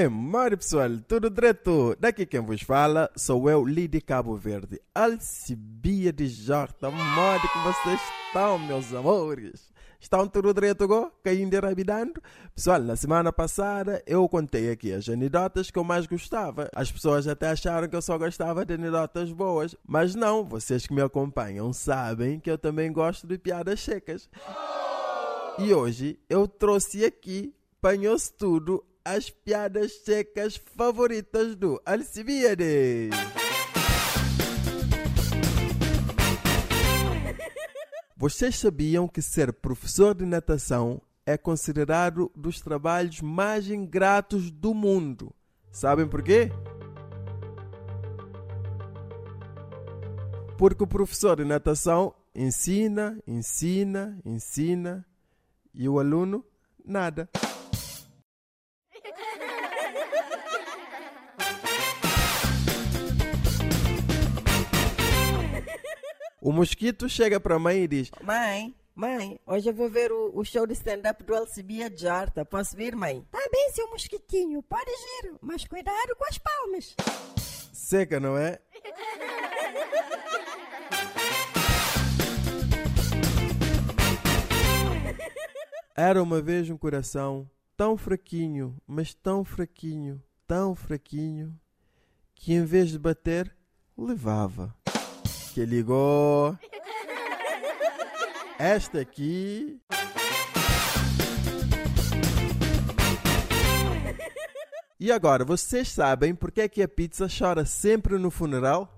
É, pessoal, tudo direto? Daqui quem vos fala sou eu, Lidi Cabo Verde, Alcibia de Jorta. Mari que vocês estão, meus amores? Estão tudo direto agora? Caindo e rabidando? Pessoal, na semana passada eu contei aqui as anedotas que eu mais gostava. As pessoas até acharam que eu só gostava de anedotas boas. Mas não, vocês que me acompanham sabem que eu também gosto de piadas secas. E hoje eu trouxe aqui, panhou-se tudo, as piadas secas favoritas do Alcibiades. Vocês sabiam que ser professor de natação é considerado dos trabalhos mais ingratos do mundo? Sabem por quê? Porque o professor de natação ensina, ensina, ensina e o aluno nada. O mosquito chega para a mãe e diz: Mãe, mãe, hoje eu vou ver o, o show de stand-up do Alcibia de Jarta. Posso vir, mãe? Tá bem, seu mosquitinho, pode ir, mas cuidado com as palmas. Seca, não é? Era uma vez um coração tão fraquinho, mas tão fraquinho, tão fraquinho, que em vez de bater, levava. Que ligou. Esta aqui. E agora, vocês sabem porque é que a pizza chora sempre no funeral?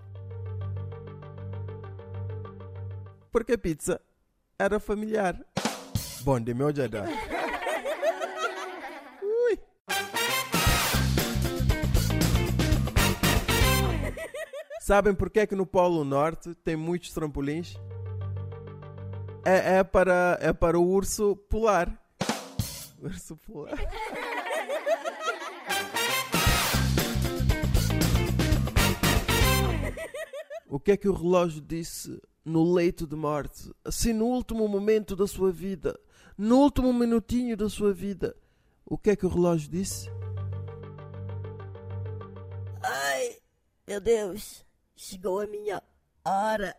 Porque a pizza era familiar. Bom, de meu jada. Sabem porque é que no Polo Norte tem muitos trampolins? É, é, para, é para o urso polar. Urso polar. O que é que o relógio disse no leito de morte? Assim, no último momento da sua vida, no último minutinho da sua vida, o que é que o relógio disse? Ai, meu Deus, chegou a minha hora.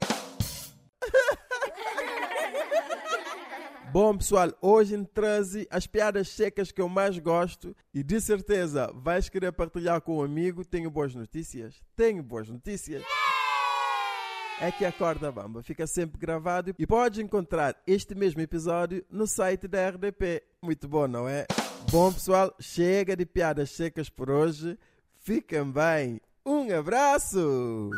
Bom, pessoal, hoje em Transe, as piadas secas que eu mais gosto e de certeza vais querer partilhar com um amigo. Tenho boas notícias. Tenho boas notícias. É que a Corda Bamba fica sempre gravado e pode encontrar este mesmo episódio no site da RDP. Muito bom, não é? Bom, pessoal, chega de piadas secas por hoje. Fiquem bem. Um abraço!